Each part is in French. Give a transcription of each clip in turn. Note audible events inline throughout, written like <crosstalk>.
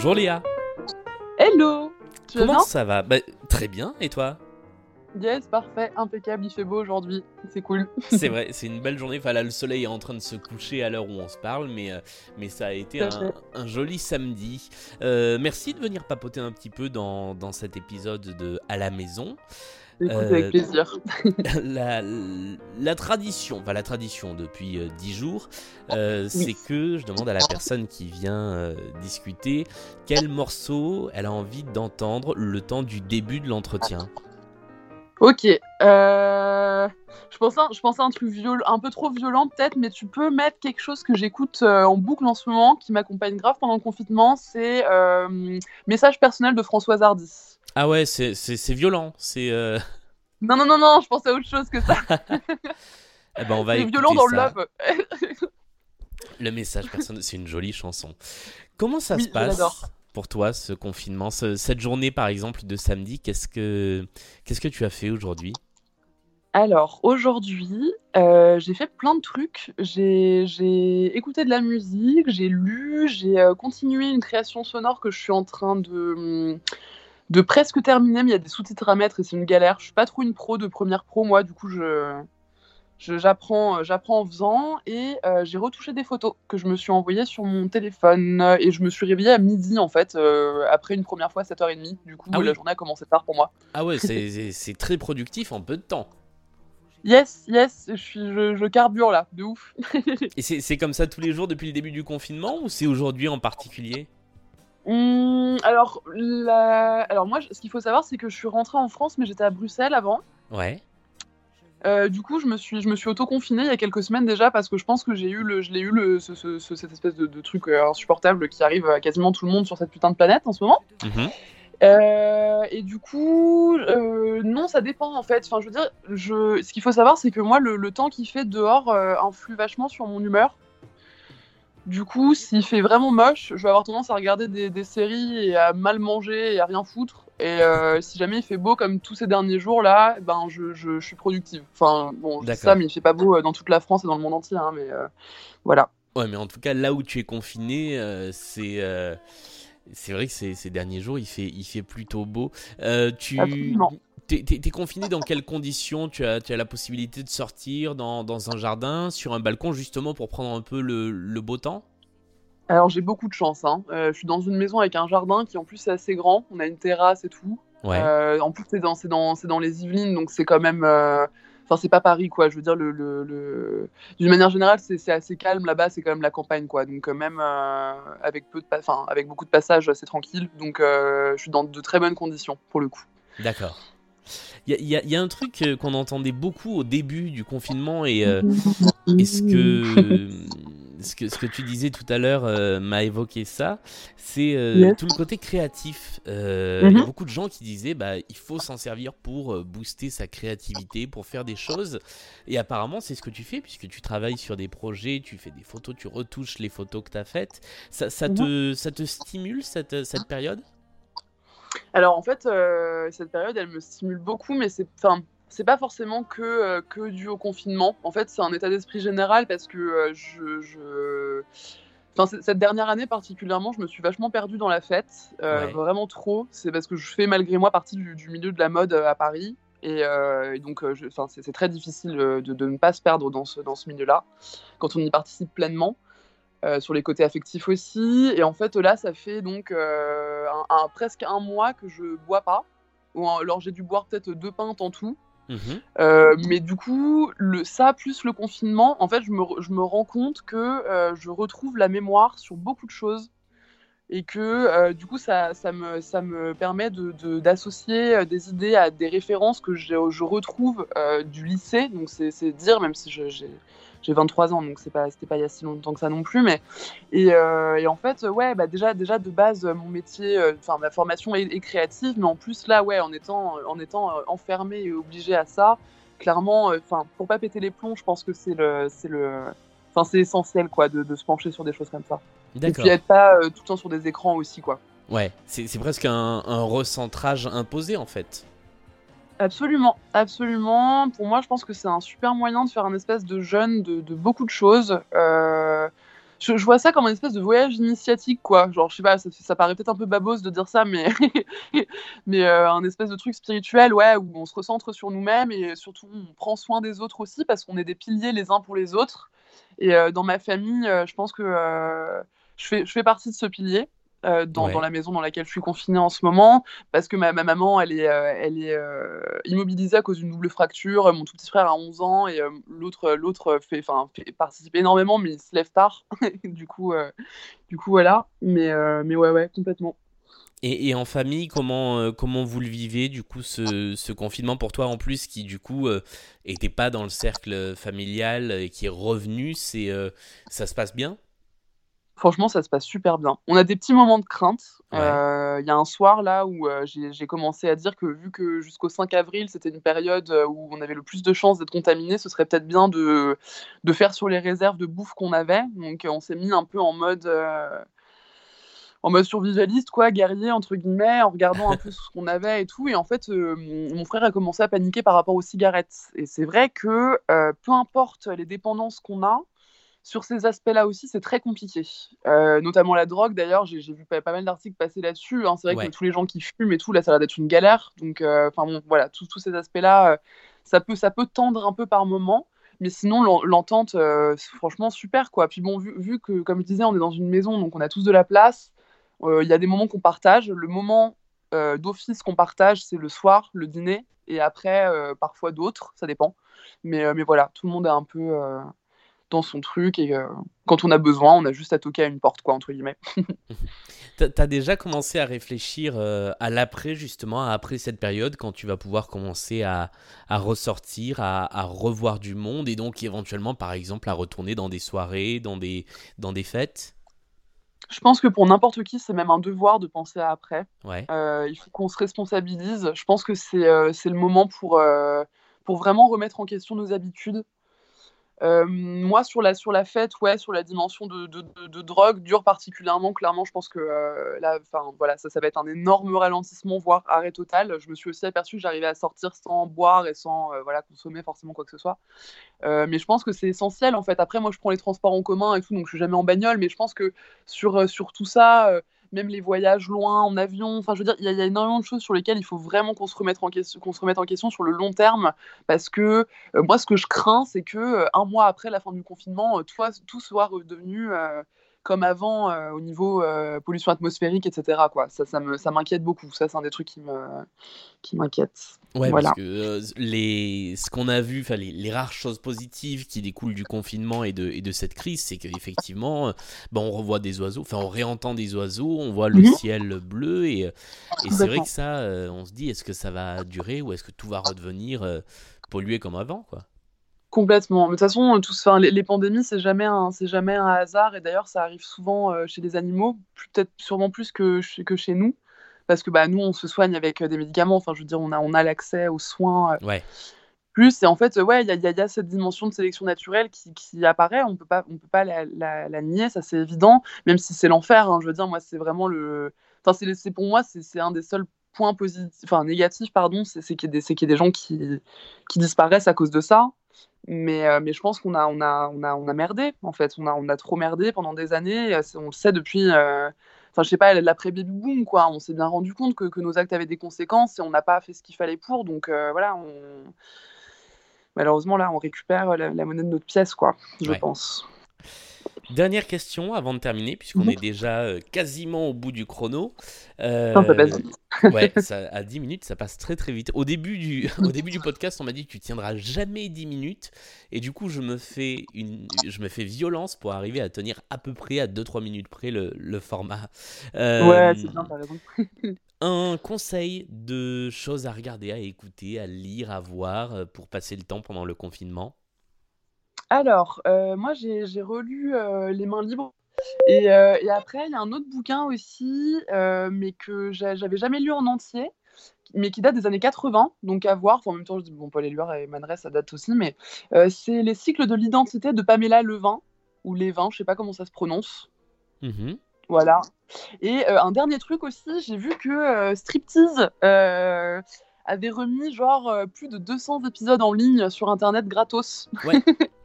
Bonjour Léa. Hello Tu Comment ça va? Bah, Très bien, et toi? Yes, parfait, impeccable, il fait beau aujourd'hui, c'est cool. <laughs> c'est vrai, <laughs> c'est une belle journée. Enfin là, le soleil est en train de se coucher à l'heure où on se parle, mais, euh, mais ça a été un, joli samedi. Euh, merci de venir papoter un petit peu dans, dans cet épisode de À la maison. Écoute, avec euh, plaisir. <laughs> la, la, tradition, enfin la tradition depuis dix jours, c'est que je demande à la personne qui vient discuter quel morceau elle a envie d'entendre le temps du début de l'entretien. Ok. Euh, je, pensais, je pensais à un truc un peu trop violent peut-être, mais tu peux mettre quelque chose que j'écoute euh, en boucle en ce moment, qui m'accompagne grave pendant le confinement. C'est euh, Message personnel de Françoise Hardy. Ah ouais, c'est violent. C'est. <laughs> Non, non, non, non, je pensais à autre chose que ça. eh ben, on va c'est violent dans le love. <laughs> le message c'est une jolie chanson. Comment ça se passe pour toi ce confinement Cette journée par exemple de samedi, qu'est-ce que, qu'est-ce que tu as fait aujourd'hui? Alors aujourd'hui, euh, j'ai fait plein de trucs. J'ai écouté de la musique, j'ai lu, j'ai euh, continué une création sonore que je suis en train de, de presque terminer, mais il y a des sous-titres à mettre et c'est une galère. Je suis pas trop une pro de première pro, moi, du coup je, j'apprends, euh, j'apprends en faisant et euh, j'ai retouché des photos que je me suis envoyées sur mon téléphone euh, et je me suis réveillée à midi en fait après une première fois à 7h30 du coup ah la journée a commencé tard pour moi. Ah ouais <laughs> c'est très productif en peu de temps. Yes, yes, je, suis, je, carbure là, de ouf. <laughs> et c'est comme ça tous les jours depuis le début du confinement ou c'est aujourd'hui en particulier? Mmh, alors, alors moi, ce qu'il faut savoir, c'est que je suis rentrée en France, mais j'étais à Bruxelles avant. Ouais. Euh, du coup, je me suis, je me suis auto-confinée il y a quelques semaines déjà parce que je pense que j'ai eu le, je l'ai eu le, cette espèce de, truc euh, insupportable qui arrive à quasiment tout le monde sur cette putain de planète en ce moment. Mhm. Euh, et du coup, non, ça dépend en fait. Enfin, je veux dire, je, ce qu'il faut savoir, c'est que moi, le, temps qu'il fait dehors influe vachement sur mon humeur. Du coup, s'il fait vraiment moche, je vais avoir tendance à regarder des, des séries et à mal manger et à rien foutre. Et euh, si jamais il fait beau comme tous ces derniers jours là, ben je, je, suis productive. Enfin bon, je ça, mais il fait pas beau euh, dans toute la France et dans le monde entier. Hein, mais euh, voilà. Ouais, mais en tout cas là où tu es confiné, c'est c'est vrai que ces, ces, derniers jours il fait il fait plutôt beau. tu T'es es, confiné dans quelles conditions? Tu as, tu as la possibilité de sortir dans, dans, un jardin, sur un balcon, justement pour prendre un peu le, le beau temps? Alors j'ai beaucoup de chance. Hein. Euh, je suis dans une maison avec un jardin qui en plus est assez grand. On a une terrasse et tout. Euh, en plus c'est dans, dans, dans, les Yvelines, donc c'est quand même... Euh, enfin c'est pas Paris quoi, je veux dire, le, le, d'une manière générale c'est assez calme là-bas, c'est quand même la campagne quoi. Donc même avec, peu de enfin, avec beaucoup de passages c'est tranquille. Donc je suis dans de très bonnes conditions pour le coup. D'accord. Il y, y, a un truc qu'on entendait beaucoup au début du confinement et que <laughs> ce que, ce que tu disais tout à l'heure euh, m'a évoqué ça, c'est euh, tout le côté créatif. Euh, il y a mhm. beaucoup de gens qui disaient bah il faut s'en servir pour booster sa créativité, pour faire des choses. Et apparemment c'est ce que tu fais puisque tu travailles sur des projets, tu fais des photos, tu retouches les photos que tu as faites. Ça, ça, te, ça te stimule cette, cette période? Alors en fait cette période elle me stimule beaucoup, mais c'est enfin c'est pas forcément que, euh, que dû au confinement. En fait, c'est un état d'esprit général parce que euh, je. Enfin, cette dernière année particulièrement, je me suis vachement perdue dans la fête, euh, vraiment trop. C'est parce que je fais malgré moi partie du, milieu de la mode à Paris. Et, donc, c'est très difficile de, de, ne pas se perdre dans ce, dans ce milieu-là, quand on y participe pleinement. Sur les côtés affectifs aussi. Et en fait, là, ça fait donc un, presque un mois que je bois pas. Ou alors, j'ai dû boire peut-être deux pintes en tout. Mhm. Euh, mais du coup, le, ça plus le confinement, en fait, je me, je me rends compte que euh, je retrouve la mémoire sur beaucoup de choses et que euh, du coup, ça, ça, me, ça me permet d'associer de, des idées à des références que je, je retrouve du lycée. Donc, c'est dire, même si j'ai j'ai 23 ans, donc c'est pas, c'était pas il y a si longtemps que ça non plus. Mais et, euh, et en fait, ouais, bah déjà, déjà de base, mon métier, euh, enfin ma formation est, créative, mais en plus là, ouais, en étant, en étant euh, enfermé et obligé à ça, clairement, enfin pour pas péter les plombs, je pense que c'est le, c'est le, enfin c'est essentiel quoi, de, de, se pencher sur des choses comme ça. Et puis être pas tout le temps sur des écrans aussi quoi. Ouais, c'est presque un, un recentrage imposé en fait. Absolument, absolument. Pour moi, je pense que c'est un super moyen de faire un espèce de jeûne de, beaucoup de choses. Euh, je, vois ça comme une espèce de voyage initiatique, quoi. Genre, je sais pas, ça, paraît peut-être un peu babose de dire ça, <laughs> mais, euh, un espèce de truc spirituel, ouais, où on se recentre sur nous-mêmes et surtout on prend soin des autres aussi parce qu'on est des piliers les uns pour les autres. Et euh, dans ma famille, je pense que je fais partie de ce pilier. Euh, dans, la maison dans laquelle je suis confinée en ce moment, parce que ma, maman, elle est, euh, elle est euh, immobilisée à cause d'une double fracture. Mon tout petit frère a 11 ans et l'autre, l'autre fait, fait, participe énormément, mais il se lève tard. <laughs> du coup, du coup, voilà. Mais, mais ouais, ouais, complètement. Et, en famille, comment, comment vous le vivez, du coup, ce, ce, confinement pour toi, en plus, qui, du coup, n'était pas dans le cercle familial et qui est revenu, c'est, ça se passe bien? Franchement, ça se passe super bien. On a des petits moments de crainte. Il euh, y a un soir là où euh, j'ai commencé à dire que vu que jusqu'au 5 avril, c'était une période euh, où on avait le plus de chances d'être contaminé, ce serait peut-être bien de, de, faire sur les réserves de bouffe qu'on avait. Donc on s'est mis un peu en mode en mode survivaliste, quoi, guerrier, entre guillemets, en regardant un peu ce qu'on avait et tout. Et en fait, mon frère a commencé à paniquer par rapport aux cigarettes. Et c'est vrai que peu importe les dépendances qu'on a, sur ces aspects-là aussi, c'est très compliqué. Euh, notamment la drogue, d'ailleurs, j'ai vu pas, mal d'articles passer là-dessus. Hein. C'est vrai que tous les gens qui fument et tout, là, ça a l'air d'être une galère. Donc, euh, enfin bon, voilà, tous ces aspects-là, euh, ça, peut, ça peut tendre un peu par moment. Mais sinon, l'entente, franchement, super, quoi. Puis bon, vu, vu, que, comme je disais, on est dans une maison, donc on a tous de la place, il y a des moments qu'on partage. Le moment d'office qu'on partage, c'est le soir, le dîner, et après, parfois d'autres, ça dépend. Mais, mais voilà, tout le monde est un peu dans son truc et euh, quand on a besoin, on a juste à toquer à une porte, quoi, entre guillemets. <laughs> T'as déjà commencé à réfléchir euh, à l'après, justement, après cette période, quand tu vas pouvoir commencer à, à ressortir, à, à, revoir du monde et donc éventuellement, par exemple, à retourner dans des soirées, dans des, dans des fêtes? Je pense que pour n'importe qui, c'est même un devoir de penser à après. Ouais. Euh, il faut qu'on se responsabilise. Je pense que c'est c'est le moment pour, pour vraiment remettre en question nos habitudes, euh, moi, sur la, sur la fête, ouais, sur la dimension de, de, drogue, dure particulièrement, clairement, je pense que euh, là, voilà, ça, ça va être un énorme ralentissement, voire arrêt total. Je me suis aussi aperçu que j'arrivais à sortir sans boire et sans euh, voilà, consommer forcément quoi que ce soit. mais je pense que c'est essentiel, en fait. Après, moi, je prends les transports en commun et tout, donc je suis jamais en bagnole, mais je pense que sur, sur tout ça même les voyages loin en avion. Enfin, je veux dire, il y, a énormément de choses sur lesquelles il faut vraiment qu'on se remette en question, qu'on se remette en question sur le long terme, parce que euh, moi, ce que je crains, c'est que euh, un mois après la fin du confinement, euh, tout soit redevenu comme avant au niveau pollution atmosphérique, etc. Quoi. Ça, ça, me, ça m'inquiète beaucoup. Ça, c'est un des trucs qui, me, qui m'inquiète. Ouais, voilà. parce que les, ce qu'on a vu, les, les rares choses positives qui découlent du confinement et de, et de cette crise, c'est qu'effectivement, ben, on revoit des oiseaux, enfin, on réentend des oiseaux, on voit le mhm. ciel bleu, et, et c'est vrai que ça, on se dit, est-ce que ça va durer ou est-ce que tout va redevenir pollué comme avant, quoi? Complètement. De toute façon, tout, enfin, les, pandémies, c'est jamais, un, jamais un hasard. Et d'ailleurs, ça arrive souvent euh, chez les animaux, peut-être sûrement plus que, que chez nous. Parce que bah, nous, on se soigne avec euh, des médicaments. Enfin, je veux dire, on a, on a l'accès aux soins. Euh, ouais. Plus, et en fait, ouais, il y, y, a cette dimension de sélection naturelle qui, qui apparaît. On peut pas, on peut pas la, la, nier, ça c'est évident. Même si c'est l'enfer. Hein, je veux dire, moi, c'est vraiment le. Enfin, c'est pour moi, c'est un des seuls points positifs, enfin négatifs, pardon, c'est qu'il y, y, a des gens qui, qui disparaissent à cause de ça. Mais, euh, mais je pense qu'on a, on a, on a, on a merdé, en fait. On a, on a trop merdé pendant des années. Euh, on le sait depuis, euh, enfin, je sais pas, l'après-baby boom, quoi. On s'est bien rendu compte que, que, nos actes avaient des conséquences et on n'a pas fait ce qu'il fallait pour. Donc, voilà, on... malheureusement, là, on récupère la, monnaie de notre pièce, quoi, je pense. Dernière question avant de terminer, puisqu'on mhm. est déjà euh, quasiment au bout du chrono. Euh, ouais, <laughs> ça, à 10 minutes, ça passe très très vite. Au début du, <laughs> au début du podcast, on m'a dit que tu tiendras jamais 10 minutes. Et du coup, je me fais, une, je me fais violence pour arriver à tenir à peu près à 2-3 minutes près le, le format. Euh, ouais, c'est bien, t'as raison. <laughs> un conseil de choses à regarder, à écouter, à lire, à voir euh, pour passer le temps pendant le confinement alors, euh, moi, j'ai relu euh, Les mains libres. Et, euh, et après, il y a un autre bouquin aussi, mais que j'avais jamais lu en entier, mais qui date des années 80, donc à voir. en même temps, je dis, bon, Paul Éluard et Manres, ça date aussi, mais c'est Les cycles de l'identité de Pamela Levin, ou Levin, je sais pas comment ça se prononce. Mmh voilà. Et un dernier truc aussi, j'ai vu que Striptease avait remis genre plus de 200 épisodes en ligne sur Internet gratos. Ouais. <laughs>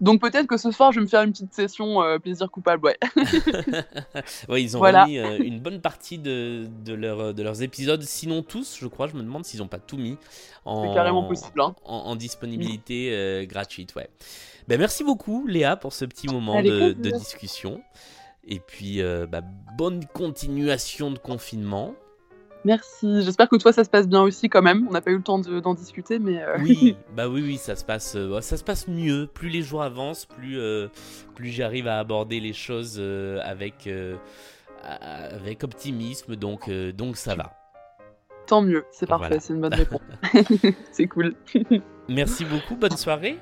Donc peut-être que ce soir, je vais me faire une petite session euh, plaisir coupable, ouais. <laughs> ouais, ils ont remis euh, une bonne partie de, de, leur, de, leurs épisodes, sinon tous, je crois. Je me demande s'ils n'ont pas tout mis en, carrément possible, hein. en, disponibilité euh, gratuite, ouais. Ben, merci beaucoup, Léa, pour ce petit moment de, de, discussion. Et puis, bah, bonne continuation de confinement. Merci. J'espère que toi, ça se passe bien aussi quand même. On n'a pas eu le temps d'en discuter, mais. Euh, oui, <laughs> bah oui, oui, ça se passe, euh, ça se passe mieux. Plus les jours avancent, plus, euh, plus j'arrive à aborder les choses avec, avec optimisme. Donc, donc ça va. Tant mieux, c'est parfait, c'est une bonne réponse. <laughs> <laughs> c'est cool. Merci beaucoup, bonne soirée.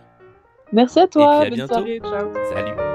Merci à toi, bonne soirée, ciao. Salut.